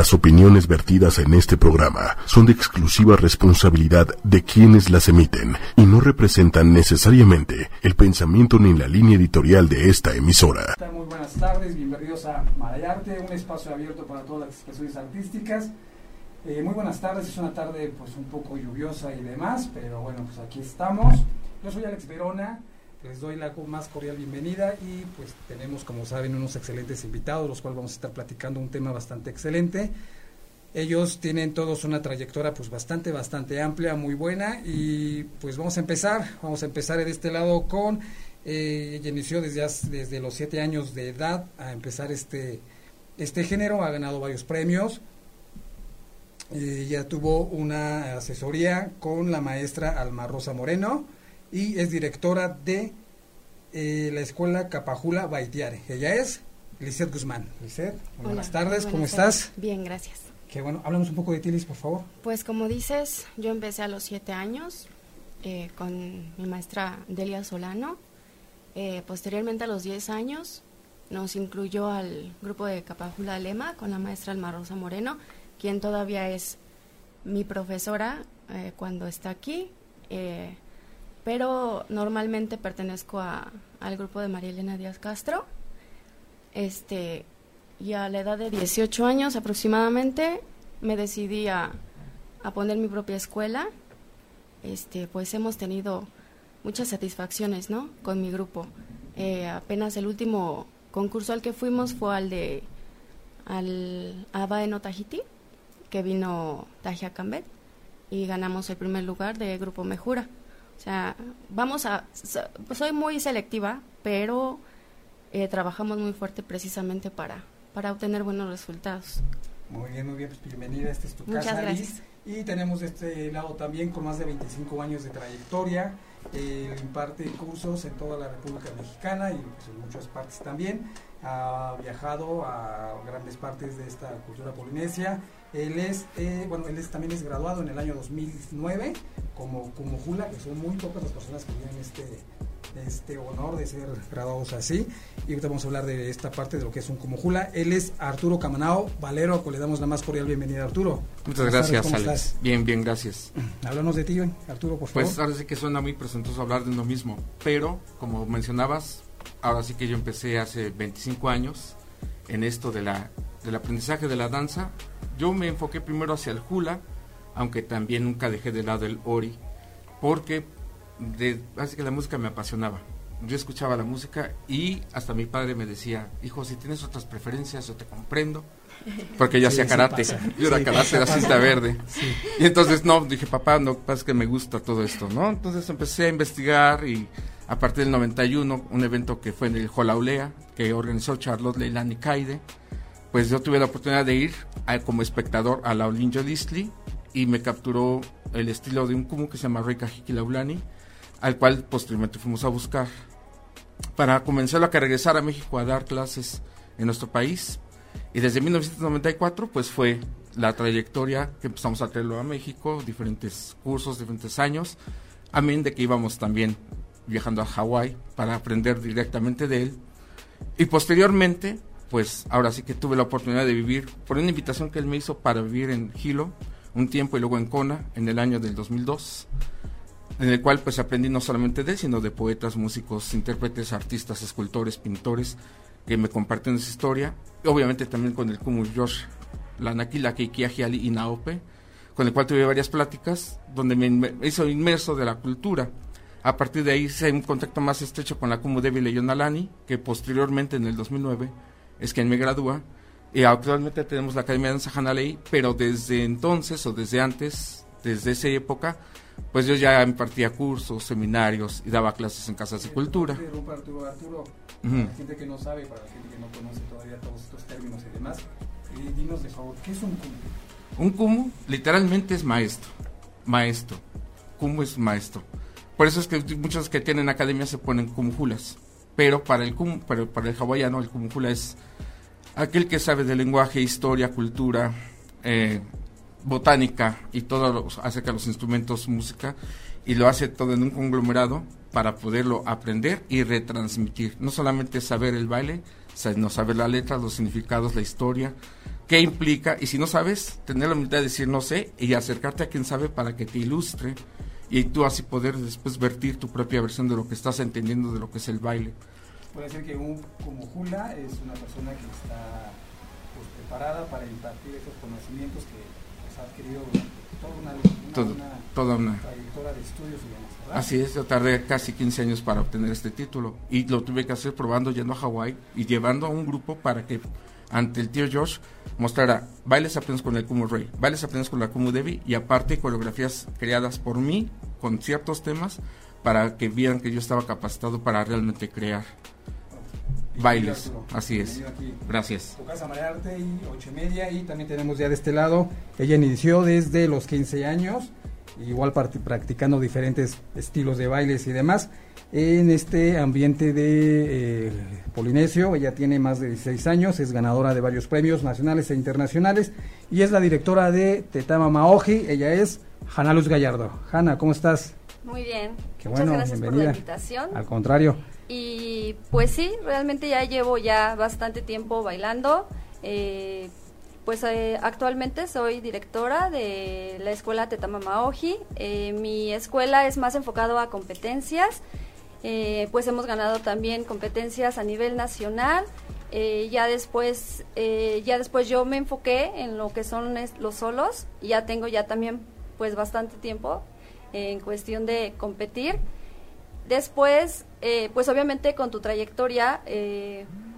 Las opiniones vertidas en este programa son de exclusiva responsabilidad de quienes las emiten y no representan necesariamente el pensamiento ni la línea editorial de esta emisora. Muy buenas tardes, bienvenidos a Marayarte, un espacio abierto para todas las expresiones artísticas. Eh, muy buenas tardes, es una tarde pues un poco lluviosa y demás, pero bueno, pues aquí estamos. Yo soy Alex Verona, les doy la más cordial bienvenida y pues tenemos, como saben, unos excelentes invitados, los cuales vamos a estar platicando un tema bastante excelente. Ellos tienen todos una trayectoria pues bastante, bastante amplia, muy buena y pues vamos a empezar, vamos a empezar de este lado con, eh, ella inició desde, desde los siete años de edad a empezar este, este género, ha ganado varios premios, ya tuvo una asesoría con la maestra Alma Rosa Moreno, y es directora de eh, la escuela Capajula Baitiare. Ella es Lizeth Guzmán. Lizeth, buenas tardes, ¿cómo estás? Bien, gracias. Qué bueno, hablamos un poco de ti, Liz, por favor. Pues como dices, yo empecé a los siete años eh, con mi maestra Delia Solano. Eh, posteriormente a los diez años nos incluyó al grupo de Capajula Lema con la maestra Alma Rosa Moreno, quien todavía es mi profesora cuando está aquí pero normalmente pertenezco a, al grupo de María Elena Díaz Castro. Este, y a la edad de 18 años aproximadamente me decidí a, poner mi propia escuela. Este, pues hemos tenido muchas satisfacciones, ¿no? Con mi grupo. Eh, apenas el último concurso al que fuimos fue al de al Abaeno Tahiti, que vino Tajia Cambet, y ganamos el primer lugar de Grupo Mejura. O sea, vamos a, soy muy selectiva, pero eh, trabajamos muy fuerte precisamente para, para obtener buenos resultados. Muy bien, muy bien, pues bienvenida, esta es tu Muchas casa, gracias. Y tenemos de este lado también con más de 25 años de trayectoria, eh, imparte cursos en toda la República Mexicana y pues, en muchas partes también. Ha viajado a grandes partes de esta cultura polinesia él es, eh, bueno, él es, también es graduado en el año 2009 como Jula, que son muy pocas las personas que tienen este, este honor de ser graduados así. Y ahorita vamos a hablar de esta parte de lo que es un Jula. Él es Arturo Camanao Valero, le damos la más cordial bienvenida, Arturo. Muchas gracias, ¿cómo Estás? Bien, bien, gracias. Háblanos de ti, Arturo, por favor. Pues ahora sí que suena muy presentoso hablar de uno mismo, pero como mencionabas, ahora sí que yo empecé hace 25 años en esto de la, del aprendizaje de la danza yo me enfoqué primero hacia el hula, aunque también nunca dejé de lado el ori, porque de, así que la música me apasionaba. Yo escuchaba la música y hasta mi padre me decía, hijo, si tienes otras preferencias, yo te comprendo. Porque yo hacía karate, yo era karate, la cinta verde. Y entonces, no, dije, papá, no, pasa que me gusta todo esto, ¿no? Entonces empecé a investigar y a partir del 91, un evento que fue en el Jolaulea, que organizó Charlotte Leilani Kaide, pues yo tuve la oportunidad de ir como espectador a la Olinjo Disney y me capturó el estilo de un kumu que se llama Reika Hikilaulani, al cual posteriormente fuimos a buscar para comenzar a que regresar a México a dar clases en nuestro país. Y desde 1994 pues fue la trayectoria que empezamos a traerlo a México, diferentes cursos, diferentes años, amén de que íbamos también viajando a Hawái para aprender directamente de él. Y posteriormente pues ahora sí que tuve la oportunidad de vivir por una invitación que él me hizo para vivir en Hilo un tiempo y luego en Kona en el año del 2002 en el cual pues aprendí no solamente de él sino de poetas, músicos, intérpretes, artistas, escultores, pintores que me comparten esa historia. Y obviamente también con el Kumu Josh Lanakila Ali y Naope con el cual tuve varias pláticas donde me hizo inmerso de la cultura. A partir de ahí hice un contacto más estrecho con la Kumu Devi Leyonalani que posteriormente en el 2009 es quien me gradúa. Y actualmente tenemos la Academia de Danza Hanalei, pero desde entonces o desde antes, desde esa época, pues yo ya impartía cursos, seminarios y daba clases en casas de cultura. Arturo, Arturo, para la gente que no sabe, para la gente que no conoce todavía todos estos términos y demás, eh, dinos de favor, ¿qué es un kumu? Un kumu literalmente es maestro, maestro. Kumu es maestro. Por eso es que muchos que tienen academia se ponen kumujulas. Pero para el kumu, pero para el hawaiano el kumujula es aquel que sabe de lenguaje, historia, cultura, eh, botánica y todo acerca de los instrumentos, música, y lo hace todo en un conglomerado para poderlo aprender y retransmitir. No solamente saber el baile, sino saber la letra, los significados, la historia, qué implica, y si no sabes, tener la humildad de decir no sé y acercarte a quien sabe para que te ilustre y tú así poder después vertir tu propia versión de lo que estás entendiendo de lo que es el baile. Puede ser que un, como Jula es una persona que está pues, preparada para impartir esos conocimientos que pues, ha adquirido toda una, una, toda una trayectoria de estudios y demás. Así es, yo tardé casi 15 años para obtener este título y lo tuve que hacer probando yendo a Hawái y llevando a un grupo para que ante el tío Josh mostrara bailes apenas con el Kumu Ray, bailes apenas con la Kumu Devi y aparte coreografías creadas por mí con ciertos temas para que vieran que yo estaba capacitado para realmente crear bailes. Así es. Gracias. Tu casa Arte y ocho y media y también tenemos ya de este lado, ella inició desde los 15 años igual practicando diferentes estilos de bailes y demás en este ambiente de eh, Polinesio. Ella tiene más de 16 años, es ganadora de varios premios nacionales e internacionales y es la directora de Tetama Maoji. Ella es Hanna Luz Gallardo. Hanna, ¿cómo estás? Muy bien. Qué bueno, Muchas gracias bienvenida. por la invitación. Al contrario. Y pues sí, realmente ya llevo ya bastante tiempo bailando. Eh, pues eh, actualmente soy directora de la escuela Tetama Eh, mi escuela es más enfocado a competencias. Eh, pues hemos ganado también competencias a nivel nacional. Eh, ya después, ya después yo me enfoqué en lo que son los solos. Ya tengo ya también pues bastante tiempo en cuestión de competir. Después, pues obviamente con tu trayectoria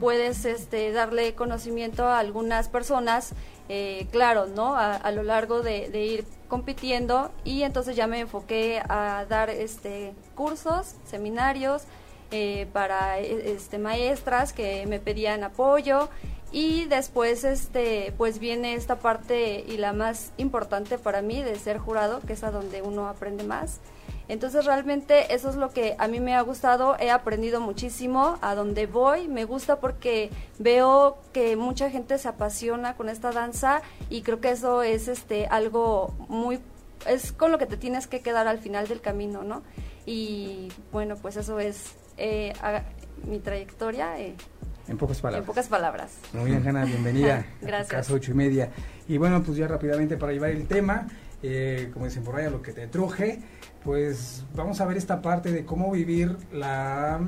puedes este, darle conocimiento a algunas personas, eh, claro, ¿no? A, lo largo de, ir compitiendo y entonces ya me enfoqué a dar este, cursos, seminarios eh, para e, este, maestras que me pedían apoyo y después este pues viene esta parte y la más importante para mí de ser jurado que es a donde uno aprende más entonces realmente eso es lo que a mí me ha gustado, he aprendido muchísimo a donde voy, me gusta porque veo que mucha gente se apasiona con esta danza y creo que eso es este algo muy es con lo que te tienes que quedar al final del camino, ¿no? Y bueno, pues eso es eh, mi trayectoria. Eh, en pocas palabras. En pocas palabras. Muy bien, Hanna, bienvenida. Gracias. Casa ocho y media. Y bueno, pues ya rápidamente para llevar el tema, eh, como dicen por ahí, lo que te truje pues vamos a ver esta parte de cómo vivir la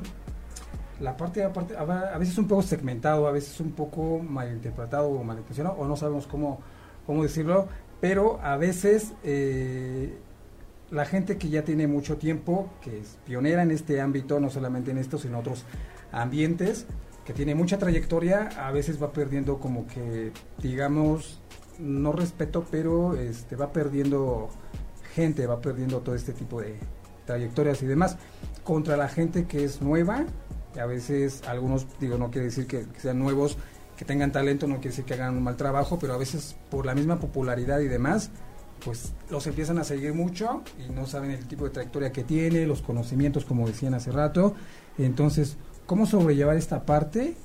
la parte, aparte, a veces un poco segmentado, a veces un poco malinterpretado o malintencionado, o no sabemos cómo, cómo decirlo, pero a veces eh, la gente que ya tiene mucho tiempo, que es pionera en este ámbito, no solamente en esto, sino en otros ambientes, que tiene mucha trayectoria, a veces va perdiendo como que, digamos, no respeto, pero este va perdiendo gente va perdiendo todo este tipo de trayectorias y demás, contra la gente que es nueva, a veces algunos, digo, no quiere decir que, sean nuevos, que tengan talento, no quiere decir que hagan un mal trabajo, pero a veces por la misma popularidad y demás, pues los empiezan a seguir mucho y no saben el tipo de trayectoria que tiene, los conocimientos, como decían hace rato. Entonces, ¿cómo sobrellevar esta parte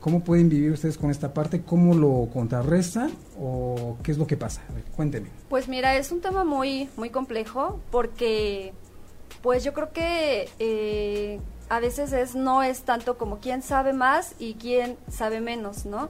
¿Cómo pueden vivir ustedes con esta parte? ¿Cómo lo contrarrestan o qué es lo que pasa? cuéntenme. Pues mira, es un tema muy, muy complejo porque pues yo creo que eh, a veces es, no es tanto como quién sabe más y quién sabe menos, ¿no?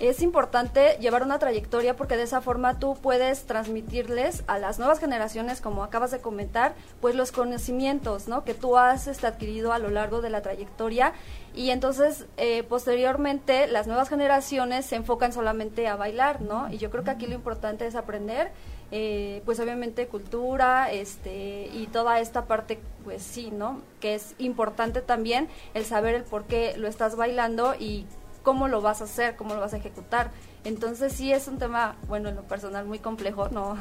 Es importante llevar una trayectoria porque de esa forma tú puedes transmitirles a las nuevas generaciones, como acabas de comentar, pues los conocimientos, ¿no? Que tú has este, adquirido a lo largo de la trayectoria y entonces eh, posteriormente las nuevas generaciones se enfocan solamente a bailar, ¿no? Y yo creo que aquí lo importante es aprender, eh, pues obviamente cultura, este y toda esta parte, pues sí, ¿no? Que es importante también el saber el por qué lo estás bailando y cómo lo vas a hacer, cómo lo vas a ejecutar. Entonces sí es un tema, bueno, en lo personal muy complejo, ¿no?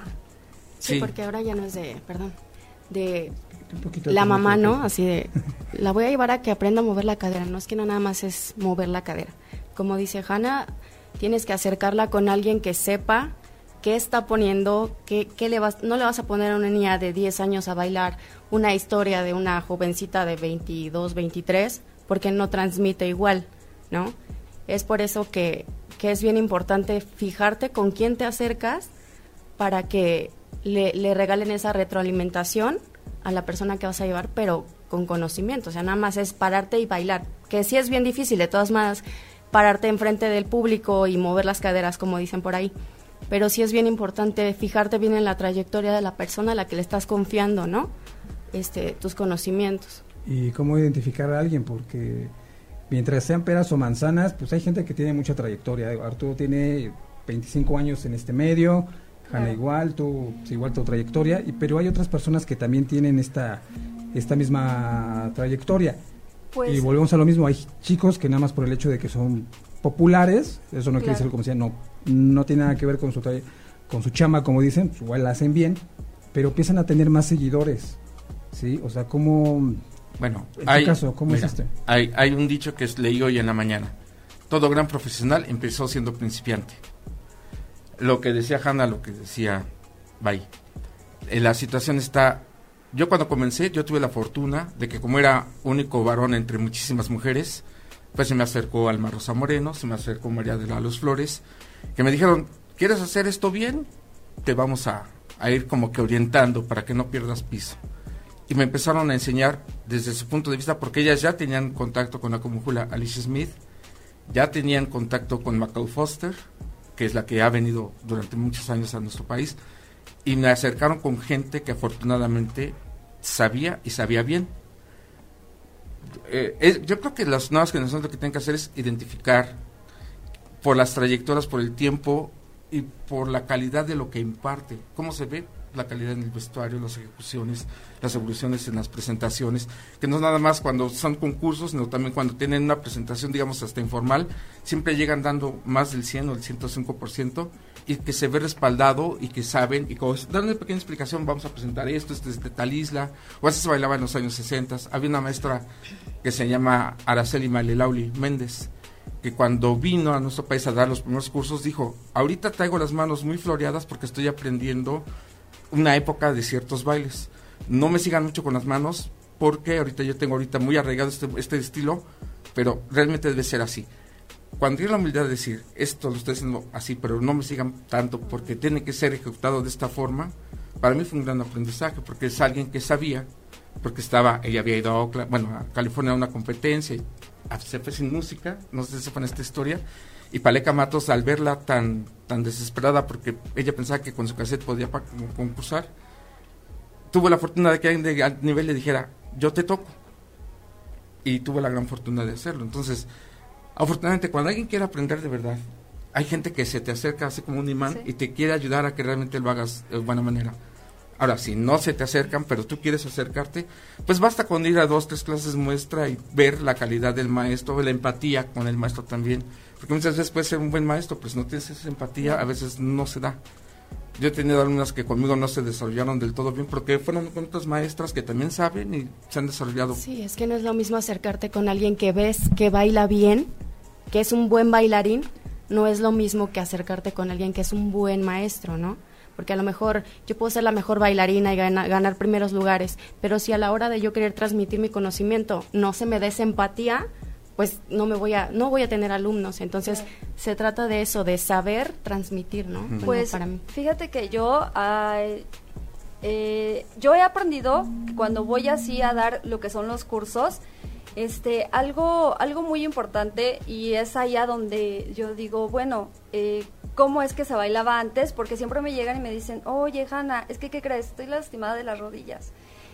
Sí, porque ahora ya no es de, perdón, de la mamá, ¿no? Así de, la voy a llevar a que aprenda a mover la cadera. No es que no nada más es mover la cadera. Como dice Hanna, tienes que acercarla con alguien que sepa qué está poniendo, qué, qué le vas, no le vas a poner a una niña de 10 años a bailar una historia de una jovencita de 22, 23, porque no transmite igual, ¿no? Es por eso que, es bien importante fijarte con quién te acercas para que le, regalen esa retroalimentación a la persona que vas a llevar, pero con conocimiento. O sea, nada más es pararte y bailar, que sí es bien difícil, de todas maneras pararte enfrente del público y mover las caderas, como dicen por ahí. Pero sí es bien importante fijarte bien en la trayectoria de la persona a la que le estás confiando, ¿no? Este, tus conocimientos. Y cómo identificar a alguien, porque mientras sean peras o manzanas, pues hay gente que tiene mucha trayectoria. Arturo tiene 25 años en este medio, Hanna igual, tú igual tu trayectoria, y, pero hay otras personas que también tienen esta, esta misma trayectoria. Pues, y volvemos a lo mismo, hay chicos que nada más por el hecho de que son populares, eso no quiere decir como decía, no, no tiene nada que ver con su con su chama, como dicen, pues igual la hacen bien, pero empiezan a tener más seguidores, ¿sí? O sea, ¿cómo, bueno, en hay, caso, ¿cómo este? Hay, hay un dicho que leí hoy en la mañana, todo gran profesional empezó siendo principiante. Lo que decía Hanna, lo que decía Bay, eh, la situación está yo cuando comencé, yo tuve la fortuna de que como era único varón entre muchísimas mujeres, pues se me acercó Alma Rosa Moreno, se me acercó María de la Luz Flores, que me dijeron, ¿quieres hacer esto bien? Te vamos a, ir como que orientando para que no pierdas piso. Y me empezaron a enseñar desde su punto de vista, porque ellas ya tenían contacto con la comújula Alicia Smith, ya tenían contacto con Macau Foster, que es la que ha venido durante muchos años a nuestro país, y me acercaron con gente que afortunadamente sabía y sabía bien. Eh, yo creo que las nuevas generaciones lo que tienen que hacer es identificar por las trayectorias, por el tiempo y por la calidad de lo que imparte, cómo se ve la calidad en el vestuario, las ejecuciones, las evoluciones en las presentaciones, que no es nada más cuando son concursos, sino también cuando tienen una presentación, digamos, hasta informal, siempre llegan dando más del 100 o el 105%, y que se ve respaldado y que saben y como dan una pequeña explicación vamos a presentar esto esto es de tal isla o así se bailaba en los años 60 había una maestra que se llama Araceli Malelauli Méndez que cuando vino a nuestro país a dar los primeros cursos dijo ahorita traigo las manos muy floreadas porque estoy aprendiendo una época de ciertos bailes. No me sigan mucho con las manos porque ahorita yo tengo ahorita muy arraigado este, este estilo pero realmente debe ser así. Cuando tiene la humildad de decir, esto lo estoy haciendo así, pero no me sigan tanto porque tiene que ser ejecutado de esta forma, para mí fue un gran aprendizaje, porque es alguien que sabía, porque estaba, ella había ido a, bueno, a California a una competencia, y se fue sin música, no sé si sepan esta historia, y Paleca Matos, al verla tan, tan desesperada, porque ella pensaba que con su cassette podía concursar, tuvo la fortuna de que alguien de nivel le dijera, yo te toco. Y tuvo la gran fortuna de hacerlo. Entonces, Afortunadamente, cuando alguien quiere aprender de verdad, hay gente que se te acerca así como un imán y te quiere ayudar a que realmente lo hagas de buena manera. Ahora, si no se te acercan, pero tú quieres acercarte, pues basta con ir a dos, tres clases muestra y ver la calidad del maestro, la empatía con el maestro también. Porque muchas veces puede ser un buen maestro, pues no tienes esa empatía, a veces no se da. Yo he tenido alumnas que conmigo no se desarrollaron del todo bien porque fueron con otras maestras que también saben y se han desarrollado. Sí, es que no es lo mismo acercarte con alguien que ves que baila bien, que es un buen bailarín, no es lo mismo que acercarte con alguien que es un buen maestro, ¿no? Porque a lo mejor yo puedo ser la mejor bailarina y ganar primeros lugares, pero si a la hora de yo querer transmitir mi conocimiento no se me da esa empatía, pues no me voy a no voy a tener alumnos. Entonces se trata de eso de saber transmitir no pues para mí. fíjate que yo eh, yo he aprendido que cuando voy así a dar lo que son los cursos este algo algo muy importante y es allá donde yo digo bueno eh, cómo es que se bailaba antes porque siempre me llegan y me dicen oye Hanna es que qué crees estoy lastimada de las rodillas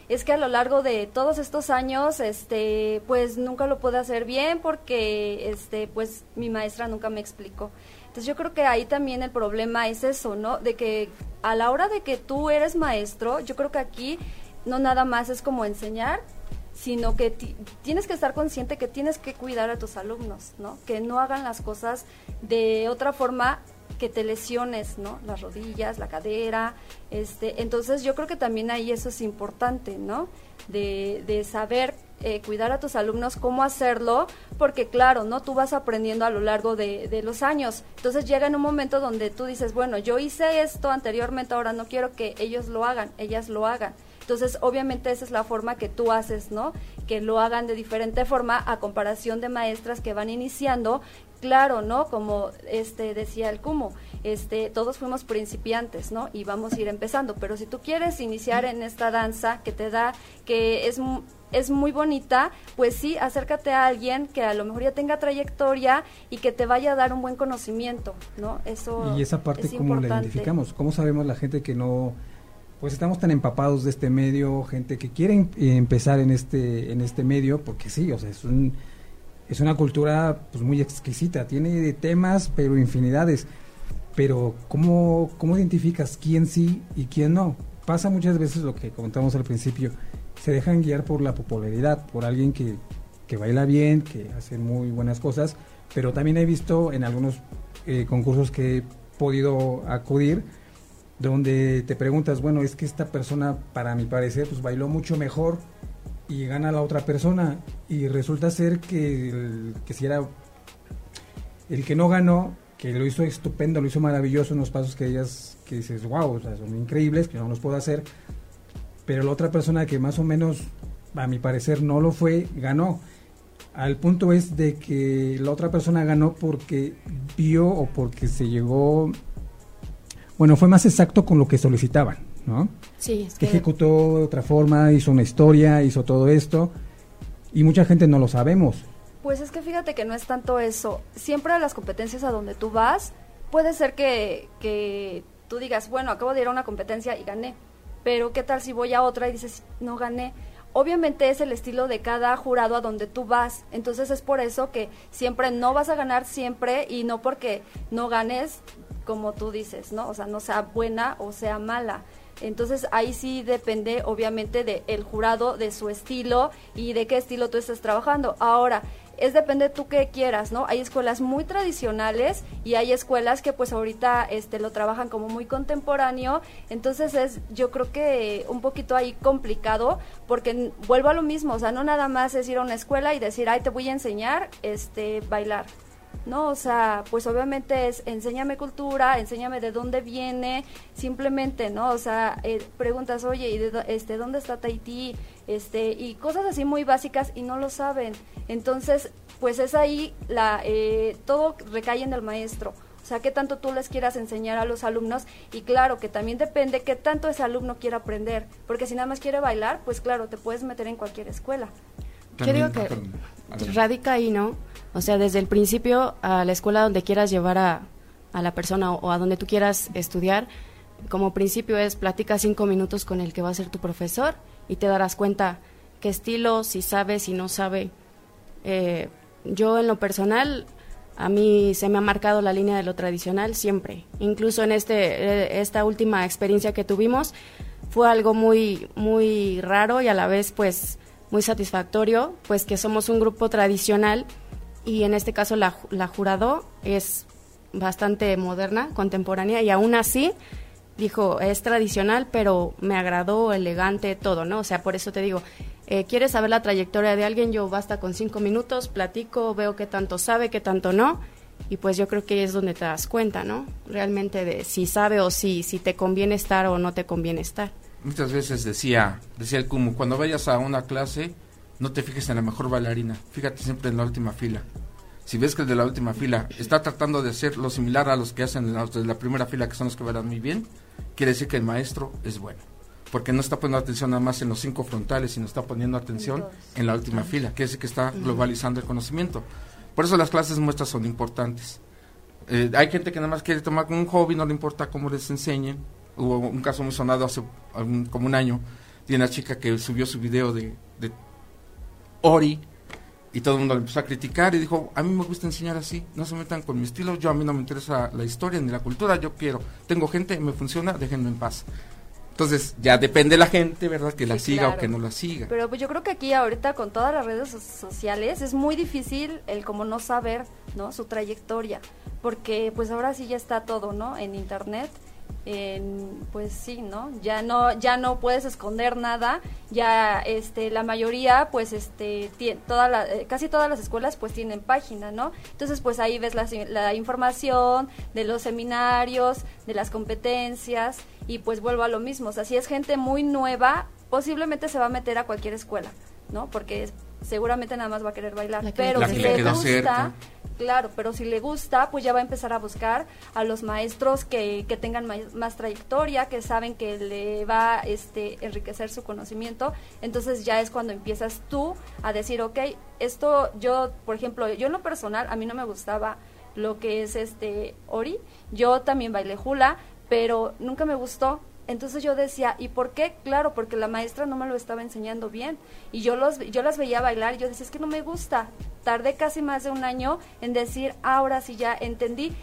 es que a lo largo de todos estos años, este, pues nunca lo pude hacer bien porque, este, pues mi maestra nunca me explicó. Entonces yo creo que ahí también el problema es eso, ¿no? De que a la hora de que tú eres maestro, yo creo que aquí no nada más es como enseñar, sino que tienes que estar consciente que tienes que cuidar a tus alumnos, ¿no? Que no hagan las cosas de otra forma que te lesiones, ¿no? Las rodillas, la cadera, este, entonces yo creo que también ahí eso es importante, ¿no? De, de saber eh, cuidar a tus alumnos, cómo hacerlo, porque claro, ¿no? Tú vas aprendiendo a lo largo de, de, los años. Entonces llega en un momento donde tú dices, bueno, yo hice esto anteriormente, ahora no quiero que ellos lo hagan, ellas lo hagan. Entonces, obviamente esa es la forma que tú haces, ¿no? Que lo hagan de diferente forma a comparación de maestras que van iniciando, claro, ¿no? Como este decía el Cumo, este, todos fuimos principiantes, ¿no? Y vamos a ir empezando, pero si tú quieres iniciar en esta danza que te da, que es es muy bonita, pues sí, acércate a alguien que a lo mejor ya tenga trayectoria y que te vaya a dar un buen conocimiento, ¿no? Eso Y esa parte, ¿cómo la identificamos? ¿Cómo sabemos la gente que no pues estamos tan empapados de este medio, gente que quiere em, empezar en este en este medio, porque sí, o sea, es un es una cultura pues muy exquisita, tiene temas, pero infinidades. Pero ¿cómo, cómo identificas quién sí y quién no? Pasa muchas veces lo que comentamos al principio, se dejan guiar por la popularidad, por alguien que, que baila bien, que hace muy buenas cosas, pero también he visto en algunos eh, concursos que he podido acudir, donde te preguntas, bueno, es que esta persona, para mi parecer, pues bailó mucho mejor y gana la otra persona y resulta ser que el que si era el que no ganó, que lo hizo estupendo, lo hizo maravilloso, unos pasos que ellas que dices, wow, son increíbles, que no los puedo hacer, pero la otra persona que más o menos, a mi parecer, no lo fue, ganó. Al punto es de que la otra persona ganó porque vio o porque se llegó bueno, fue más exacto con lo que solicitaban, ¿no? Sí, es que... Ejecutó de otra forma, hizo una historia, hizo todo esto, y mucha gente no lo sabemos. Pues es que fíjate que no es tanto eso. Siempre a las competencias a donde tú vas, puede ser que, que tú digas, bueno, acabo de ir a una competencia y gané, pero ¿qué tal si voy a otra y dices, no gané? Obviamente es el estilo de cada jurado a donde tú vas, entonces es por eso que siempre no vas a ganar siempre y no porque no ganes como tú dices, ¿no? O sea, no sea buena o sea mala. Entonces ahí sí depende obviamente del jurado, de su estilo y de qué estilo tú estás trabajando. Ahora, es depende tú qué quieras, ¿no? Hay escuelas muy tradicionales y hay escuelas que pues ahorita este lo trabajan como muy contemporáneo, entonces es yo creo que un poquito ahí complicado porque vuelvo a lo mismo, o sea, no nada más es ir a una escuela y decir, "Ay, te voy a enseñar este bailar." ¿No? O sea, pues obviamente es enséñame cultura, enséñame de dónde viene, simplemente, ¿no? O sea, eh, preguntas, oye, ¿y de, este, dónde está Tahití? Este, y cosas así muy básicas y no lo saben. Entonces, pues es ahí, la, eh, todo recae en el maestro. O sea, qué tanto tú les quieras enseñar a los alumnos y claro que también depende qué tanto ese alumno quiera aprender, porque si nada más quiere bailar, pues claro, te puedes meter en cualquier escuela. Yo digo que radica ahí, ¿no? O sea, desde el principio a la escuela donde quieras llevar a, a la persona o, a donde tú quieras estudiar, como principio es platica cinco minutos con el que va a ser tu profesor y te darás cuenta qué estilo, si sabe, si no sabe. Eh, yo en lo personal, a mí se me ha marcado la línea de lo tradicional siempre. Incluso en este, eh, esta última experiencia que tuvimos fue algo muy, muy raro y a la vez pues muy satisfactorio, pues que somos un grupo tradicional y en este caso la, la jurado es bastante moderna, contemporánea y aún así dijo, es tradicional, pero me agradó, elegante, todo, ¿no? O sea, por eso te digo, eh, ¿quieres saber la trayectoria de alguien? Yo basta con cinco minutos, platico, veo qué tanto sabe, qué tanto no, y pues yo creo que es donde te das cuenta, ¿no? Realmente de si sabe o si, si te conviene estar o no te conviene estar. Muchas veces decía, decía el Kumu, cuando vayas a una clase, no te fijes en la mejor bailarina, fíjate siempre en la última fila. Si ves que el de la última fila está tratando de hacer lo similar a los que hacen los de la primera fila, que son los que bailan muy bien, quiere decir que el maestro es bueno. Porque no está poniendo atención nada más en los cinco frontales, sino está poniendo atención en la última fila, es el que está globalizando el conocimiento. Por eso las clases muestras son importantes. Eh, hay gente que nada más quiere tomar como un hobby, no le importa cómo les enseñen. Hubo un caso muy sonado hace como un año de una chica que subió su video de Ori, y todo el mundo le empezó a criticar y dijo, a mí me gusta enseñar así, no se metan con mi estilo, yo a mí no me interesa la historia ni la cultura, yo quiero, tengo gente, me funciona, déjenme en paz. Entonces, ya depende la gente, ¿verdad? Que la siga o que no la siga. Pero pues yo creo que aquí ahorita con todas las redes sociales es muy difícil el como no saber, ¿no? Su trayectoria, porque pues ahora sí ya está todo, ¿no? En internet pues sí, ¿no? Ya no ya no puedes esconder nada, ya este la mayoría pues este toda la, eh, casi todas las escuelas pues tienen página, ¿no? Entonces pues ahí ves la, la información de los seminarios, de las competencias y pues vuelvo a lo mismo, o sea, si es gente muy nueva, posiblemente se va a meter a cualquier escuela, ¿no? Porque seguramente nada más va a querer bailar, pero si le gusta claro, pero si le gusta, pues ya va a empezar a buscar a los maestros que, que tengan más, trayectoria, que saben que le va este, enriquecer su conocimiento. Entonces ya es cuando empiezas tú a decir, ok, esto yo, por ejemplo, yo en lo personal, a mí no me gustaba lo que es este Ori. Yo también bailé hula, pero nunca me gustó entonces yo decía, ¿y por qué? Claro, porque la maestra no me lo estaba enseñando bien. Y yo, los, yo las veía bailar y yo decía, es que no me gusta. Tardé casi más de un año en decir, ahora sí ya entendí.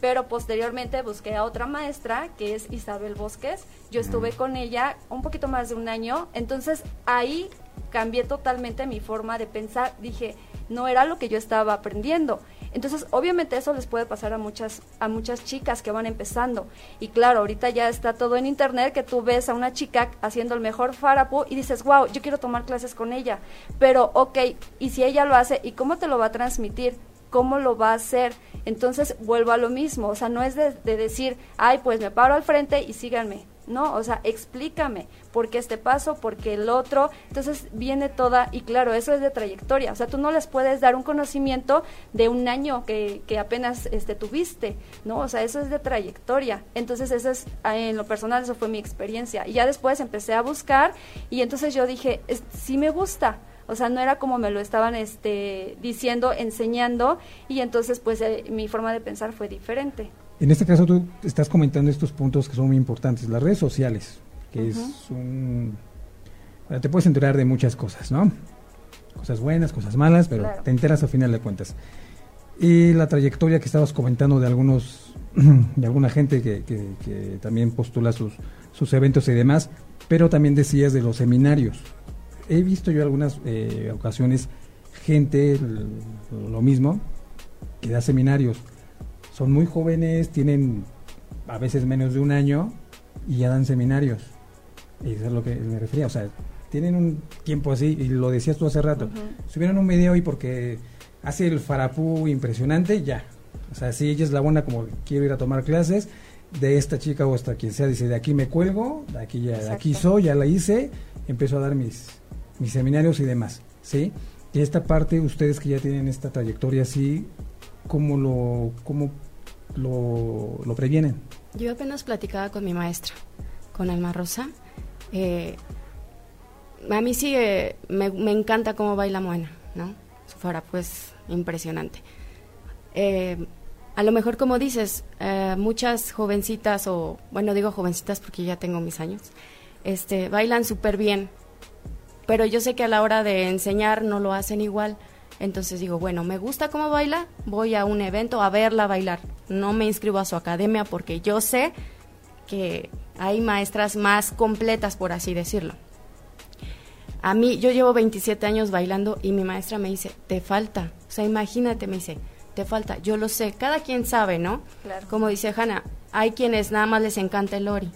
Pero posteriormente busqué a otra maestra, que es Isabel Bosques. Yo estuve con ella un poquito más de un año. Entonces ahí cambié totalmente mi forma de pensar. Dije, no era lo que yo estaba aprendiendo. Entonces, obviamente eso les puede pasar a muchas a muchas chicas que van empezando. Y claro, ahorita ya está todo en internet que tú ves a una chica haciendo el mejor farapu y dices, "Wow, yo quiero tomar clases con ella." Pero ok, y si ella lo hace, ¿y cómo te lo va a transmitir? ¿Cómo lo va a hacer? Entonces, vuelvo a lo mismo, o sea, no es de decir, "Ay, pues me paro al frente y síganme." No, o sea, explícame por qué este paso, por qué el otro. Entonces viene toda, y claro, eso es de trayectoria. O sea, tú no les puedes dar un conocimiento de un año que, que apenas este, tuviste, ¿no? O sea, eso es de trayectoria. Entonces, eso es, ah, en lo personal, eso fue mi experiencia. Y ya después empecé a buscar y entonces yo dije, sí me gusta. O sea, no era como me lo estaban este, diciendo, enseñando, y entonces pues eh, mi forma de pensar fue diferente. En este caso tú estás comentando estos puntos que son muy importantes, las redes sociales, que es un... te puedes enterar de muchas cosas, ¿no? Cosas buenas, cosas malas, pero te enteras al final de cuentas. Y la trayectoria que estabas comentando de algunos, de alguna gente que, que, también postula sus, sus eventos y demás, pero también decías de los seminarios. He visto yo algunas eh, ocasiones gente, lo mismo, que da seminarios son muy jóvenes, tienen a veces menos de un año y ya dan seminarios. Y eso es lo que me refería, o sea, tienen un tiempo así, y lo decías tú hace rato, subieron un video y porque hace el farapú impresionante, ya. O sea, si ella es la buena como quiero ir a tomar clases, de esta chica o hasta quien sea, dice, de aquí me cuelgo, de aquí ya, de aquí soy, ya la hice, empiezo a dar mis, mis seminarios y demás, ¿sí? Y esta parte, ustedes que ya tienen esta trayectoria así, ¿cómo lo, cómo lo, lo previenen? Yo apenas platicaba con mi maestra, con Alma Rosa. Eh, a mí sí eh, me, encanta cómo baila Moana, ¿no? Su fuera pues impresionante. Eh, a lo mejor como dices, muchas jovencitas o, bueno, digo jovencitas porque ya tengo mis años, este, bailan súper bien, pero yo sé que a la hora de enseñar no lo hacen igual. Entonces digo, bueno, me gusta cómo baila, voy a un evento a verla bailar. No me inscribo a su academia porque yo sé que hay maestras más completas, por así decirlo. A mí, yo llevo 27 años bailando y mi maestra me dice, te falta. O sea, imagínate, me dice, te falta. Yo lo sé, cada quien sabe, ¿no? Claro. Como dice Hanna, hay quienes nada más les encanta el Ori.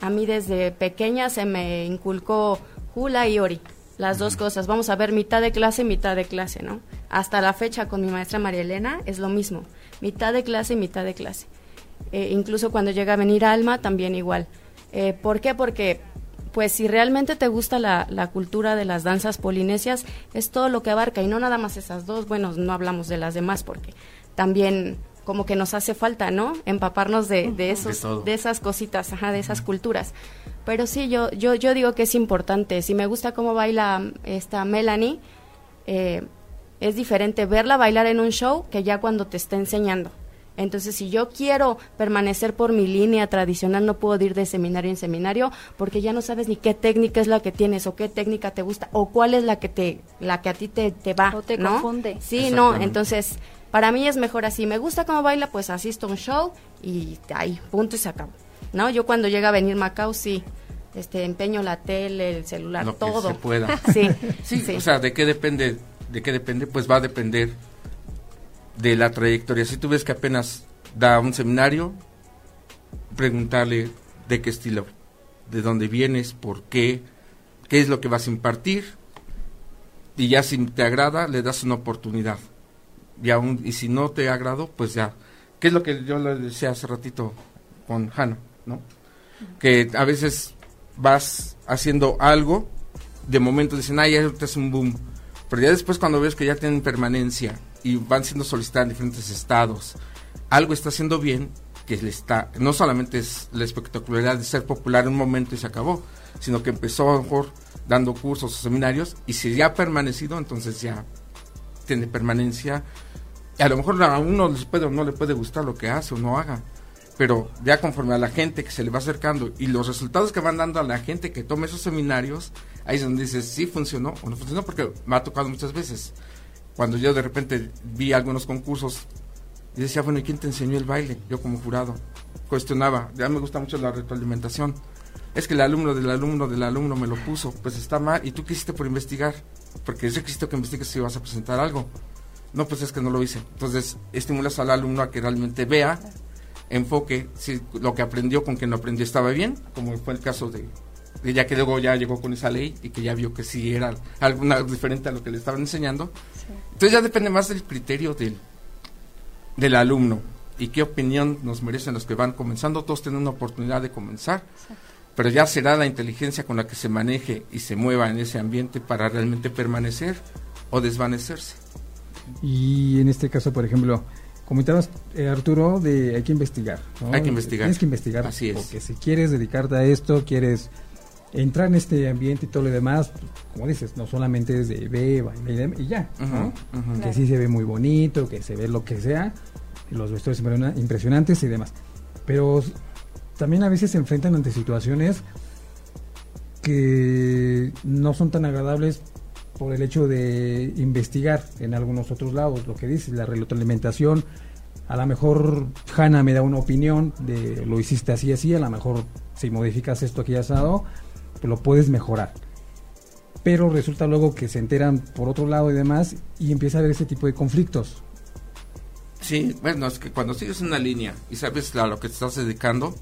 A mí desde pequeña se me inculcó hula y Ori las dos cosas. Vamos a ver mitad de clase, mitad de clase, ¿no? Hasta la fecha con mi maestra María Elena es lo mismo, mitad de clase y mitad de clase. Eh, incluso cuando llega a venir Alma, también igual. Eh, ¿Por qué? Porque, pues, si realmente te gusta la, la, cultura de las danzas polinesias, es todo lo que abarca y no nada más esas dos. Bueno, no hablamos de las demás porque también como que nos hace falta, ¿no? Empaparnos de, de esos, de, esas cositas, ajá, de esas culturas. Pero sí, yo, yo, yo digo que es importante. Si me gusta cómo baila esta Melanie, eh, es diferente verla bailar en un show que ya cuando te está enseñando. Entonces, si yo quiero permanecer por mi línea tradicional, no puedo ir de seminario en seminario porque ya no sabes ni qué técnica es la que tienes o qué técnica te gusta o cuál es la que te la que a ti te, te va, o te ¿no? confunde. Sí, no, entonces para mí es mejor así. Me gusta cómo baila, pues asisto a un show y ahí, punto y se acabó. ¿no? Yo cuando llega a venir Macao, sí, este, empeño la tele, el celular, todo. Que se pueda. Sí, sí, o sea, ¿de qué depende? ¿De qué depende? Pues va a depender de la trayectoria. Si tú ves que apenas da un seminario, preguntarle de qué estilo, de dónde vienes, por qué, qué es lo que vas a impartir, y ya si te agrada, le das una oportunidad. Y, aún, y si no te agrado, pues ya. ¿Qué es lo que yo le decía hace ratito con Hannah? ¿no? Que a veces vas haciendo algo, de momento dicen, ay, ya es un boom, pero ya después cuando ves que ya tienen permanencia y van siendo solicitadas en diferentes estados. Algo está haciendo bien que le está, no solamente es la espectacularidad de ser popular en un momento y se acabó, sino que empezó a lo mejor dando cursos o seminarios y si ya ha permanecido, entonces ya tiene permanencia. A lo mejor a uno les puede o no le puede gustar lo que hace o no haga, pero ya conforme a la gente que se le va acercando y los resultados que van dando a la gente que tome esos seminarios, ahí es donde dices si funcionó o no funcionó, porque me ha tocado muchas veces. Cuando yo de repente vi algunos concursos y decía, bueno, ¿y quién te enseñó el baile? Yo como jurado cuestionaba, ya me gusta mucho la retroalimentación. Es que el alumno del alumno del alumno me lo puso, pues está mal, y tú quisiste por investigar, porque es requisito que investigues si vas a presentar algo. No, pues es que no lo hice. Entonces, estimulas al alumno a que realmente vea, enfoque si lo que aprendió con que no aprendió estaba bien, como fue el caso de, ya que luego ya llegó con esa ley y que ya vio que sí era alguna diferente a lo que le estaban enseñando. Entonces ya depende más del criterio del, del alumno y qué opinión nos merecen los que van comenzando. Todos tienen una oportunidad de comenzar, pero ya será la inteligencia con la que se maneje y se mueva en ese ambiente para realmente permanecer o desvanecerse. Y en este caso, por ejemplo, comentabas, eh, Arturo, de hay que investigar. Hay que investigar. Tienes que investigar. Así es. Porque si quieres dedicarte a esto, quieres entrar en este ambiente y todo lo demás, pues, como dices, no solamente es de ve, y ya, que sí se ve muy bonito, que se ve lo que sea, los vestuarios impresionantes y demás. Pero también a veces se enfrentan ante situaciones que no son tan agradables por el hecho de investigar en algunos otros lados, lo que dice, la retroalimentación, a lo mejor Hanna me da una opinión de lo hiciste así así, a lo mejor si modificas esto aquí asado, lo puedes mejorar. Pero resulta luego que se enteran por otro lado y demás y empieza a haber ese tipo de conflictos. Sí, bueno, es que cuando sigues una línea y sabes a lo que te estás dedicando,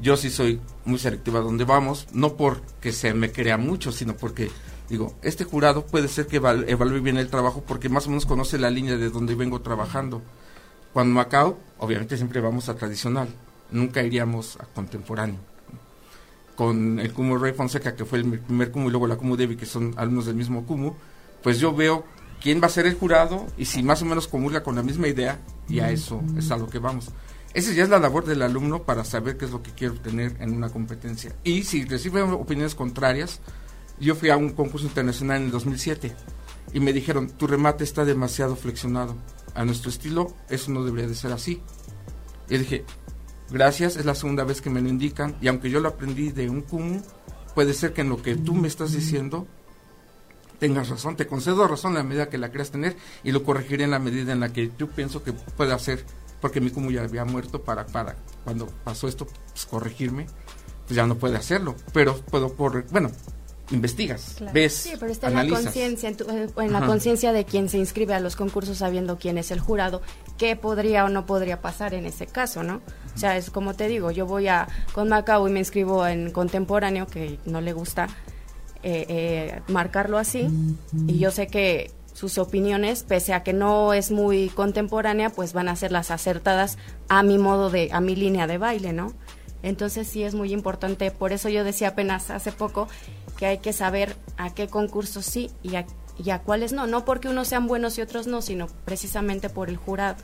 yo sí soy muy selectiva donde vamos, no porque se me crea mucho, sino porque digo, este jurado puede ser que evalúe bien el trabajo porque más o menos conoce la línea de donde vengo trabajando. Cuando Macao, obviamente siempre vamos a tradicional, nunca iríamos a contemporáneo con el Cumu Rey Fonseca, que fue el primer Cumu, y luego la Cumu Devi, que son alumnos del mismo Cumu, pues yo veo quién va a ser el jurado y si más o menos comulga con la misma idea, y a eso es a lo que vamos. Esa ya es la labor del alumno para saber qué es lo que quiere obtener en una competencia. Y si recibe opiniones contrarias, yo fui a un concurso internacional en el 2007 y me dijeron, tu remate está demasiado flexionado. A nuestro estilo, eso no debería de ser así. Y dije, Gracias, es la segunda vez que me lo indican y aunque yo lo aprendí de un Kumu, puede ser que en lo que tú me estás diciendo tengas razón, te concedo razón en la medida que la creas tener y lo corregiré en la medida en la que yo pienso que puede hacer, porque mi Kumu ya había muerto para, para cuando pasó esto, pues, corregirme, pues ya no puede hacerlo, pero puedo corregir, bueno, investigas, ves, sí, pero está en la conciencia, en, en la conciencia de quien se inscribe a los concursos sabiendo quién es el jurado, qué podría o no podría pasar en ese caso, ¿no? O sea, es como te digo, yo voy a con Macao y me inscribo en contemporáneo que no le gusta eh, eh, marcarlo así y yo sé que sus opiniones, pese a que no es muy contemporánea, pues van a ser las acertadas a mi modo de, a mi línea de baile, ¿no? Entonces sí es muy importante, por eso yo decía apenas hace poco que hay que saber a qué concursos sí y a, y a cuáles no, no porque unos sean buenos y otros no, sino precisamente por el jurado,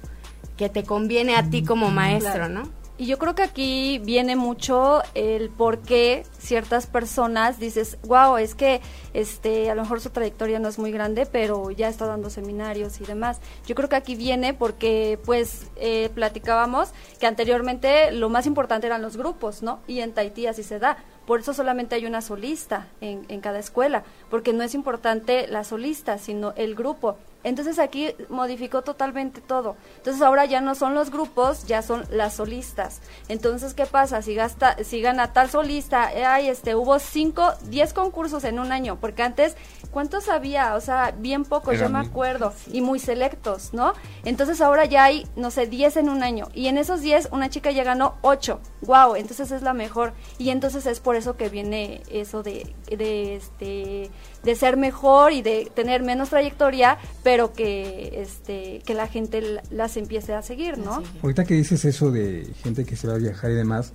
que te conviene a ti como maestro, ¿no? Y yo creo que aquí viene mucho el por qué ciertas personas dices, wow, es que este, a lo mejor su trayectoria no es muy grande, pero ya está dando seminarios y demás. Yo creo que aquí viene porque, pues, eh, platicábamos que anteriormente lo más importante eran los grupos, ¿no? Y en Tahití así se da. Por eso solamente hay una solista en, en cada escuela, porque no es importante la solista, sino el grupo. Entonces aquí modificó totalmente todo. Entonces ahora ya no son los grupos, ya son las solistas. Entonces, ¿qué pasa? Si gasta, si gana tal solista, eh, ay, este, hubo cinco, diez concursos en un año, porque antes, ¿cuántos había? O sea, bien pocos, yo me acuerdo, y muy selectos, ¿no? Entonces ahora ya hay, no sé, diez en un año, y en esos diez una chica ya ganó ocho. Wow, entonces es la mejor. Y entonces es por eso que viene eso de, de este de ser mejor y de tener menos trayectoria, pero que este que la gente las empiece a seguir, ¿no? Ahorita que dices eso de gente que se va a viajar y demás,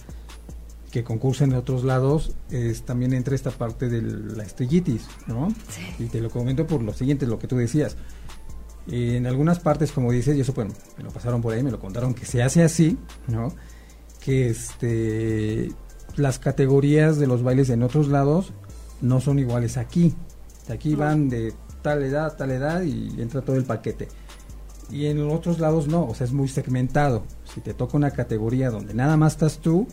que concursa en otros lados, es, también entra esta parte de la estrellitis, ¿no? Y te lo comento por lo siguiente, lo que tú decías. en algunas partes, como dices, y eso pues, me lo pasaron por ahí, me lo contaron que se hace así, ¿no? Que este, las categorías de los bailes en otros lados no son iguales aquí. Aquí van de tal edad, tal edad y entra todo el paquete. Y en otros lados no, o sea, es muy segmentado. Si te toca una categoría donde nada más estás tú,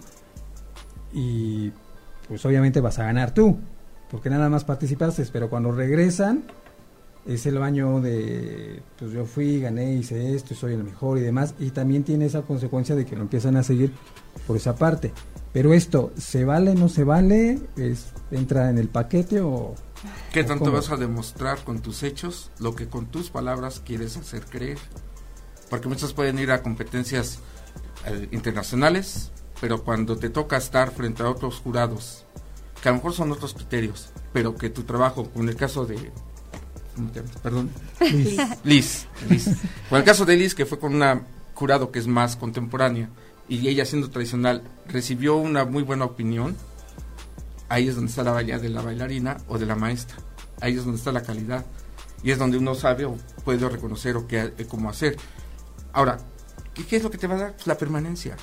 y pues obviamente vas a ganar tú, porque nada más participaste, pero cuando regresan es el baño de, pues yo fui, gané, hice esto, soy el mejor y demás, y también tiene esa consecuencia de que lo empiezan a seguir por esa parte. Pero esto, ¿se vale, no se vale? ¿Es, ¿Entra en el paquete o...? ¿Qué tanto vas a demostrar con tus hechos lo que con tus palabras quieres hacer creer? Porque muchos pueden ir a competencias eh, internacionales, pero cuando te toca estar frente a otros jurados, que a lo mejor son otros criterios, pero que tu trabajo, en el caso de Perdón. Liz. Liz. Liz. Con el caso de Liz, que fue con una jurado que es más contemporánea, y ella siendo tradicional, recibió una muy buena opinión, ahí es donde está la valía de la bailarina o de la maestra. Ahí es donde está la calidad. Y es donde uno sabe o puede reconocer o qué, eh, cómo hacer. Ahora, ¿qué, es lo que te va a dar? Pues la permanencia.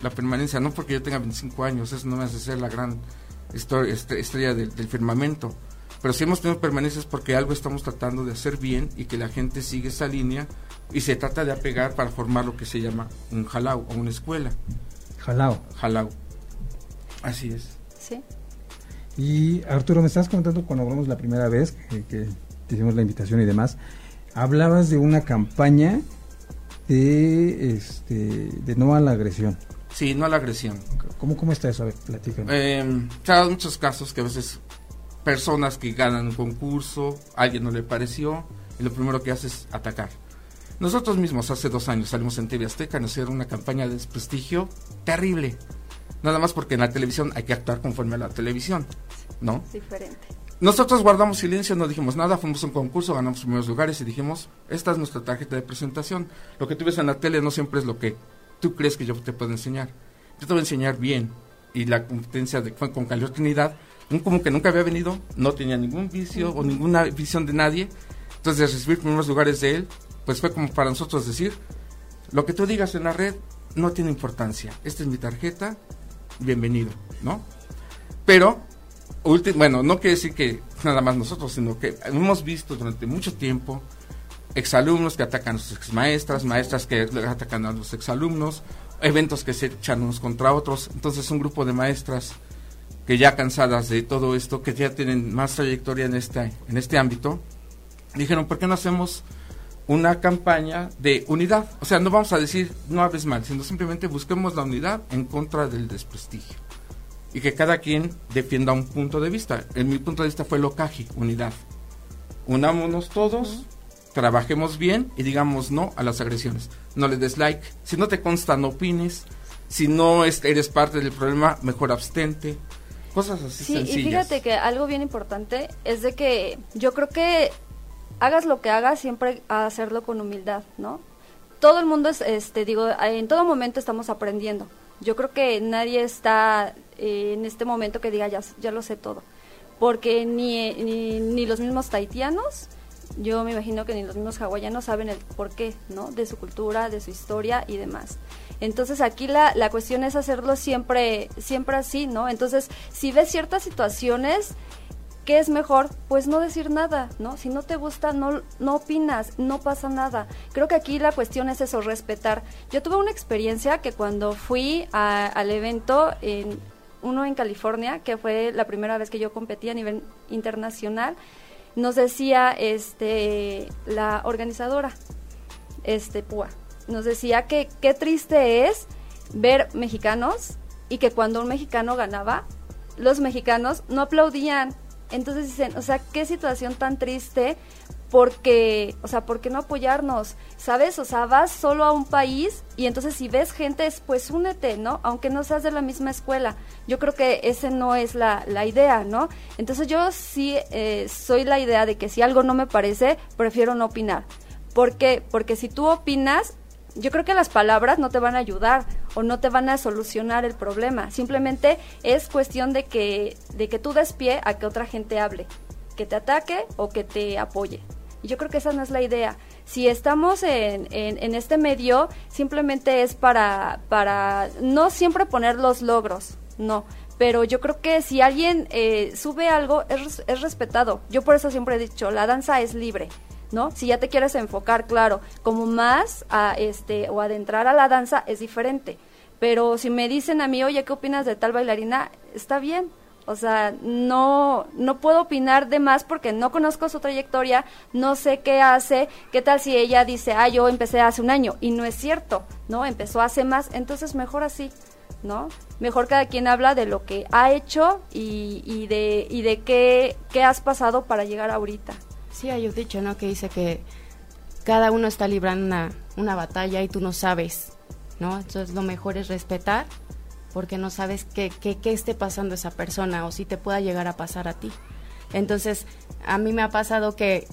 La permanencia, no porque yo tenga 25 años, eso no me hace ser la gran estrella del firmamento pero si hemos tenido permanencias porque algo estamos tratando de hacer bien y que la gente sigue esa línea y se trata de apegar para formar lo que se llama un jalao o una escuela. Jalao. Jalao. Así es. Sí. Y Arturo, me estás contando cuando hablamos la primera vez que, que hicimos la invitación y demás, hablabas de una campaña de este de no a la agresión. Sí, no a la agresión. ¿Cómo, cómo está eso? A ver, platícanos. Eh, muchos casos que a veces personas que ganan un concurso, alguien no le pareció y lo primero que hace es atacar. Nosotros mismos hace dos años salimos en TV Azteca a hacer una campaña de desprestigio terrible. Nada más porque en la televisión hay que actuar conforme a la televisión, ¿no? Diferente. Nosotros guardamos silencio, no dijimos nada, fuimos a un concurso, ganamos primeros lugares y dijimos, esta es nuestra tarjeta de presentación. Lo que tú ves en la tele no siempre es lo que tú crees que yo te puedo enseñar. Yo te voy a enseñar bien. Y la competencia de, fue con Calio Trinidad un como que nunca había venido, no tenía ningún vicio o ninguna visión de nadie. Entonces, recibir primeros lugares de él, pues fue como para nosotros decir, lo que tú digas en la red no tiene importancia. Esta es mi tarjeta, bienvenido, ¿no? Pero, bueno, no quiere decir que nada más nosotros, sino que hemos visto durante mucho tiempo exalumnos que atacan a sus exmaestras, maestras que atacan a los exalumnos, eventos que se echan unos contra otros. Entonces, un grupo de maestras que ya cansadas de todo esto, que ya tienen más trayectoria en este, en este ámbito, dijeron, ¿por qué no hacemos una campaña de unidad? O sea, no vamos a decir no hables mal, sino simplemente busquemos la unidad en contra del desprestigio. Y que cada quien defienda un punto de vista. En mi punto de vista fue lo caji, unidad. Unámonos todos, trabajemos bien y digamos no a las agresiones. No le des like. Si no te consta, no opines. Si no eres parte del problema, mejor abstente cosas así sí, y fíjate que algo bien importante es de que yo creo que hagas lo que hagas, siempre hacerlo con humildad, ¿no? Todo el mundo es, este, digo, en todo momento estamos aprendiendo. Yo creo que nadie está eh, en este momento que diga ya, ya lo sé todo. Porque ni, ni, ni los mismos taitianos, yo me imagino que ni los mismos hawaianos saben el porqué, ¿no? De su cultura, de su historia y demás. Entonces aquí la, la cuestión es hacerlo siempre, siempre así, ¿no? Entonces, si ves ciertas situaciones, ¿qué es mejor? Pues no decir nada, ¿no? Si no te gusta, no, no opinas, no pasa nada. Creo que aquí la cuestión es eso, respetar. Yo tuve una experiencia que cuando fui al evento, en, uno en California, que fue la primera vez que yo competí a nivel internacional, nos decía este la organizadora, este PUA, nos decía que qué triste es ver mexicanos y que cuando un mexicano ganaba, los mexicanos no aplaudían. Entonces dicen, o sea, qué situación tan triste, porque, o sea, ¿por qué no apoyarnos? ¿Sabes? O sea, vas solo a un país y entonces si ves gente, pues únete, ¿no? Aunque no seas de la misma escuela. Yo creo que ese no es la, la idea, ¿no? Entonces yo sí eh, soy la idea de que si algo no me parece, prefiero no opinar. ¿Por qué? Porque si tú opinas, yo creo que las palabras no te van a ayudar o no te van a solucionar el problema. Simplemente es cuestión de que, de que tú des pie a que otra gente hable, que te ataque o que te apoye. Yo creo que esa no es la idea. si estamos en, en, este medio, simplemente es para, para no siempre poner los logros, no, pero yo creo que si alguien eh, sube algo es, es, respetado. Yo por eso siempre he dicho, la danza es libre, ¿no? Si ya te quieres enfocar, claro, como más a este o adentrar a la danza es diferente. Pero si me dicen a mí, oye, ¿qué opinas de tal bailarina? Está bien. O sea, no, no puedo opinar de más porque no conozco su trayectoria, no sé qué hace, qué tal si ella dice, ah, yo empecé hace un año, y no es cierto, ¿no? Empezó hace más, entonces mejor así, ¿no? Mejor cada quien habla de lo que ha hecho y, y de, y de qué, qué has pasado para llegar ahorita. Sí, hay un dicho, ¿no? Que dice que cada uno está librando una, una batalla y tú no sabes, ¿no? Entonces lo mejor es respetar porque no sabes qué, qué, qué esté pasando esa persona o si te pueda llegar a pasar a ti. Entonces, a mí me ha pasado que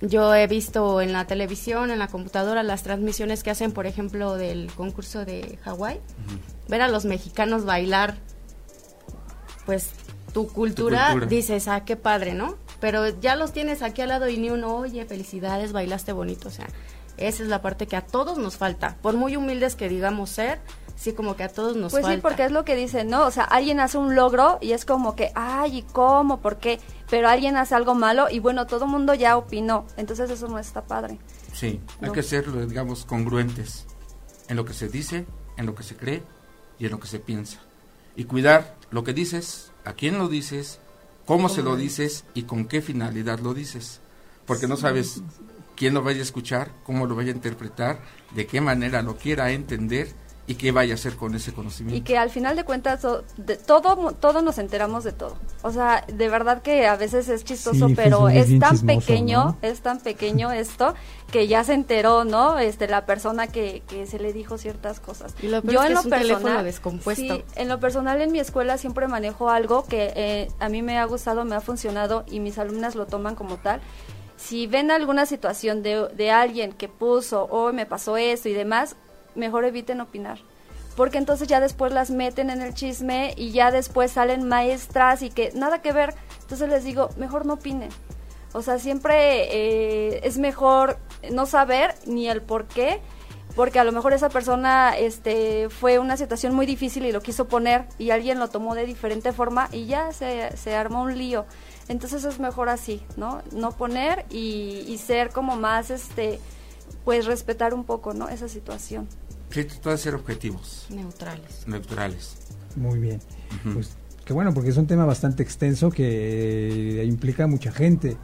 yo he visto en la televisión, en la computadora, las transmisiones que hacen, por ejemplo, del concurso de Hawái, ver a los mexicanos bailar, pues tu cultura, dices, ah, qué padre, ¿no? Pero ya los tienes aquí al lado y ni uno, oye, felicidades, bailaste bonito, o sea, esa es la parte que a todos nos falta, por muy humildes que digamos ser, sí como que a todos nos pues falta. sí, porque es lo que dicen, ¿no? O sea, alguien hace un logro y es como que, ay, ¿y cómo? ¿Por qué? Pero alguien hace algo malo y bueno, todo el mundo ya opinó. Entonces eso no está padre. Sí, hay que ser, digamos, congruentes en lo que se dice, en lo que se cree y en lo que se piensa. Y cuidar lo que dices, a quién lo dices, cómo se lo dices y con qué finalidad lo dices. Porque no sabes quién lo vaya a escuchar, cómo lo vaya a interpretar, de qué manera lo quiera entender y qué vaya a hacer con ese conocimiento. Y que al final de cuentas de, todo todos nos enteramos de todo. O sea, de verdad que a veces es chistoso, pero es, tan pequeño, es tan pequeño esto que ya se enteró, ¿no? Este la persona que, que se le dijo ciertas cosas. Y lo Yo en lo personal, descompuesto. Sí, en lo personal en mi escuela siempre manejo algo que eh, a mí me ha gustado, me ha funcionado y mis alumnas lo toman como tal si ven alguna situación de, de, alguien que puso, o me pasó esto y demás, mejor eviten opinar. Porque entonces ya después las meten en el chisme y ya después salen maestras y que nada que ver. Entonces les digo, mejor no opinen. O sea, siempre eh, es mejor no saber ni el por qué, porque a lo mejor esa persona este, fue una situación muy difícil y lo quiso poner y alguien lo tomó de diferente forma y ya se, se armó un lío. Entonces es mejor así, ¿no? No poner y, y ser como más, este, pues respetar un poco, ¿no? Esa situación. Sí, trata de ser objetivos. Neutrales. Neutrales. Muy bien. Pues qué bueno, porque es un tema bastante extenso que implica mucha gente.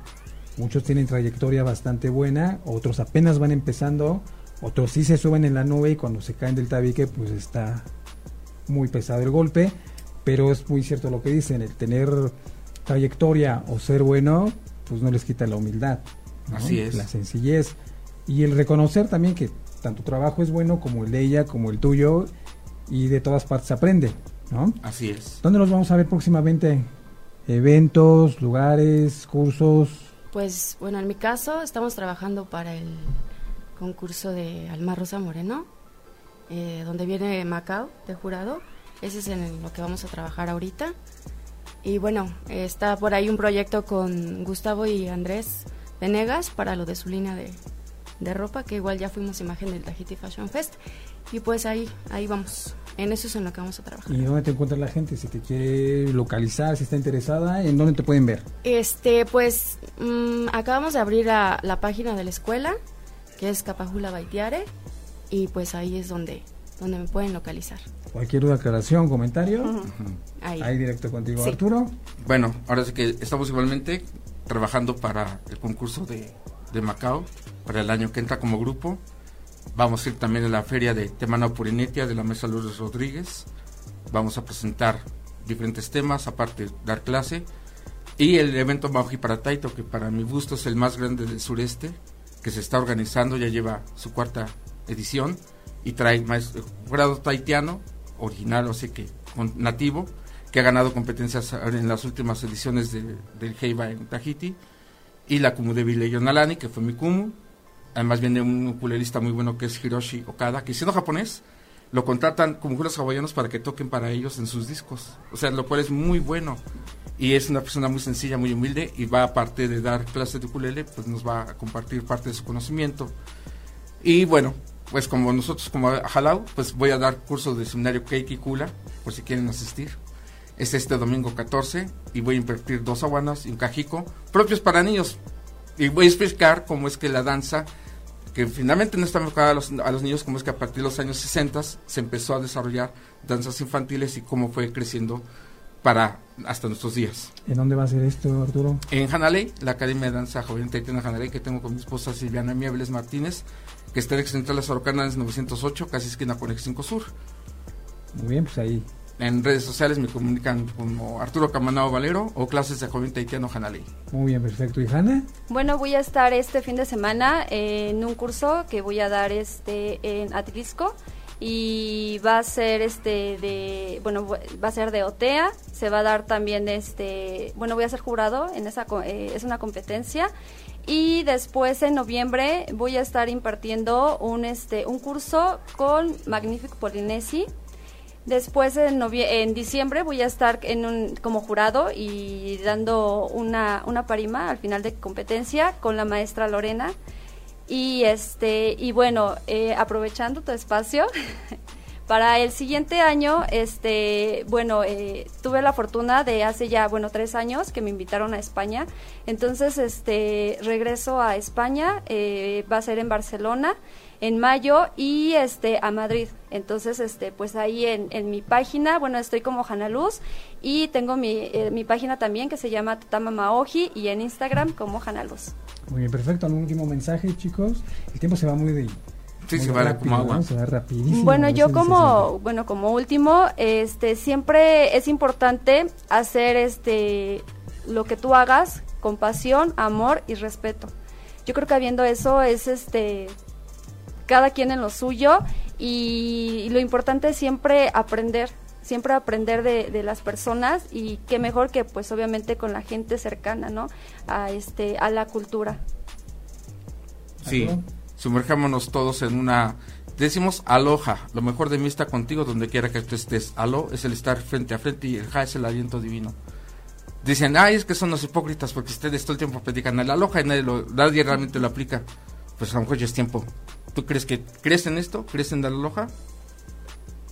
Muchos tienen trayectoria bastante buena, otros apenas van empezando, otros sí se suben en la nube y cuando se caen del tabique pues está muy pesado el golpe, pero es muy cierto lo que dicen, el tener trayectoria o ser bueno pues no les quita la humildad, Así es. la sencillez y el reconocer también que tanto trabajo es bueno como el de ella, como el tuyo, y de todas partes aprende, ¿no? Así es. ¿Dónde los vamos a ver próximamente? ¿Eventos, lugares, cursos? Pues bueno, en mi caso estamos trabajando para el concurso de Alma Rosa Moreno, eh, donde viene Macao de jurado. Ese es en lo que vamos a trabajar ahorita. Y bueno, está por ahí un proyecto con Gustavo y Andrés Venegas para lo de su línea de, de ropa, que igual ya fuimos imagen del Tahiti Fashion Fest. Y pues ahí, ahí vamos. En eso es en lo que vamos a trabajar. ¿Y dónde te encuentra la gente? Si te quiere localizar, si está interesada, ¿en dónde te pueden ver? Este, pues mm, acabamos de abrir la página de la escuela, que es Capajula Baitiare, y pues ahí es donde, donde me pueden localizar. Cualquier duda, aclaración, comentario, ahí. directo contigo, Arturo. Bueno, ahora sí que estamos igualmente trabajando para el concurso de, de Macao para el año que entra como grupo. Vamos a ir también a la feria de Temana Purinetia de la Mesa Lourdes Rodríguez. Vamos a presentar diferentes temas, aparte dar clase. Y el evento Mauji para Taito, que para mi gusto es el más grande del sureste, que se está organizando, ya lleva su cuarta edición y trae maestro, grado taitiano, original, o sea que nativo, que ha ganado competencias en las últimas ediciones del Heiba en Tahiti, y la Kumu de Yonalani, que fue mi Kumu, Además viene un ukulelista muy bueno que es Hiroshi Okada, que siendo japonés, lo contratan como juros hawaianos para que toquen para ellos en sus discos. O sea, lo cual es muy bueno. y es una persona muy sencilla, muy humilde y va aparte de dar clases de ukulele, pues nos va a compartir parte de su conocimiento. Y bueno, pues como nosotros como Halau, pues voy a dar cursos de seminario Keiki Kula, por si quieren asistir. Es este domingo 14 y voy a invertir dos aguanas y un cajico propios para niños. Y voy a explicar cómo es que la danza, que finalmente no está enfocada a los, a los niños, cómo es que a partir de los años 60 se empezó a desarrollar danzas infantiles y cómo fue creciendo para hasta nuestros días. ¿En dónde va a ser esto, Arturo? En Hanaley, la Academia de Danza Joven Taitana Hanaley, que tengo con mi esposa Silviana Miebles Martínez, que está en el Central Sorocanas 908, casi esquina con el 5 Sur. Muy bien, pues ahí. En redes sociales me comunican como Arturo Camanao Valero o clases de Joven Taitiano Hanaley. Muy bien, perfecto. ¿Y Hanna? Bueno, voy a estar este fin de semana en un curso que voy a dar este en Atlisco y va a ser este de bueno va a ser de OTEA se va a dar también este bueno voy a ser jurado en esa eh, es una competencia y después en noviembre voy a estar impartiendo un este un curso con Magnific Polinesi Después en, en diciembre voy a estar en un, como jurado y dando una, una parima al final de competencia con la maestra Lorena. Y este y bueno, eh, aprovechando tu espacio, para el siguiente año, este, bueno, eh, tuve la fortuna de hace ya, bueno, tres años que me invitaron a España. Entonces, este, regreso a España, eh, va a ser en Barcelona en mayo y este a Madrid. Entonces, este, pues ahí en, en mi página, bueno, estoy como Jana Luz y tengo mi, mi página también que se llama Tatama Maoji y en Instagram como Jana Luz. Muy bien, perfecto. Un último mensaje, chicos. El tiempo se va muy de Sí, se va como agua. Se va rapidísimo. Bueno, yo como, bueno, como último, este, siempre es importante hacer este, lo que tú hagas con pasión, amor y respeto. Yo creo que habiendo eso es este, cada quien en lo suyo y, lo importante es siempre aprender, siempre aprender de, de, las personas y qué mejor que pues obviamente con la gente cercana, ¿no? A este, a la cultura. Sí, sumerjámonos todos en una... Decimos aloja, lo mejor de mí está contigo donde quiera que tú estés. Aló es el estar frente a frente y el ja es el aliento divino. Dicen, ay, es que son los hipócritas porque ustedes todo el tiempo predican el aloja y nadie, lo, nadie realmente lo aplica. Pues a lo mejor ya es tiempo. ¿Tú crees que crees en esto? ¿Crees en la aloja?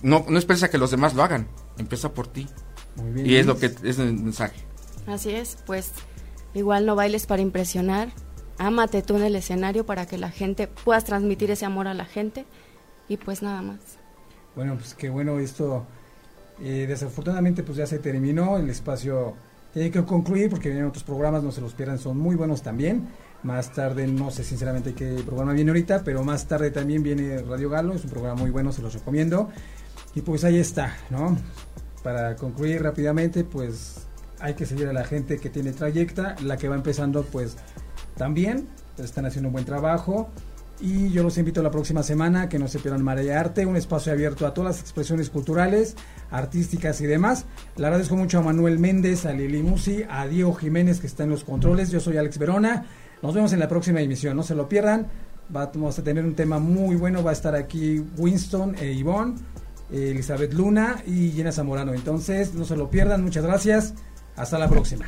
No, no esperes a que los demás lo hagan. Empieza por ti. Muy bien, y es lo que es el mensaje. Así es, pues igual no bailes para impresionar, ámate tú en el escenario para que la gente puedas transmitir ese amor a la gente y pues nada más. Bueno, pues qué bueno esto. Eh, desafortunadamente pues ya se terminó, el espacio tiene que concluir porque vienen otros programas, no se los pierdan, son muy buenos también. Más tarde, no sé sinceramente qué programa viene ahorita, pero más tarde también viene Radio Galo, es un programa muy bueno, se los recomiendo. Y pues ahí está, ¿no? Para concluir rápidamente, pues hay que seguir a la gente que tiene trayecta, la que va empezando pues también están haciendo un buen trabajo. Y yo los invito la próxima semana que no se pierdan Marea Arte, un espacio abierto a todas las expresiones culturales, artísticas y demás. Le agradezco mucho a Manuel Méndez, a Lili Musi, a Diego Jiménez que está en los controles. Yo soy Alex Verona. Nos vemos en la próxima emisión, no se lo pierdan. Vamos a tener un tema muy bueno. Va a estar aquí Winston e Ivonne, Elizabeth Luna y Jenna Zamorano. Entonces, no se lo pierdan. Muchas gracias. Hasta la próxima.